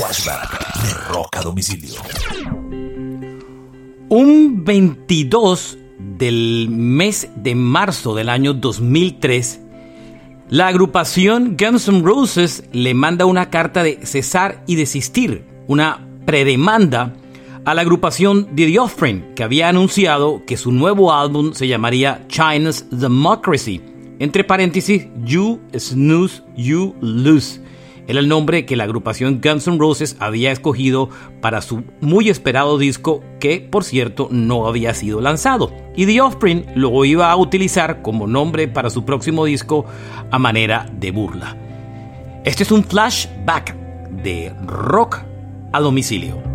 Flashback Domicilio. Un 22 del mes de marzo del año 2003, la agrupación Guns N' Roses le manda una carta de cesar y desistir, una predemanda a la agrupación The Offspring, que había anunciado que su nuevo álbum se llamaría China's Democracy. Entre paréntesis, You Snooze, You Lose. Era el nombre que la agrupación Guns N' Roses había escogido para su muy esperado disco que, por cierto, no había sido lanzado. Y The Offspring lo iba a utilizar como nombre para su próximo disco a manera de burla. Este es un flashback de rock a domicilio.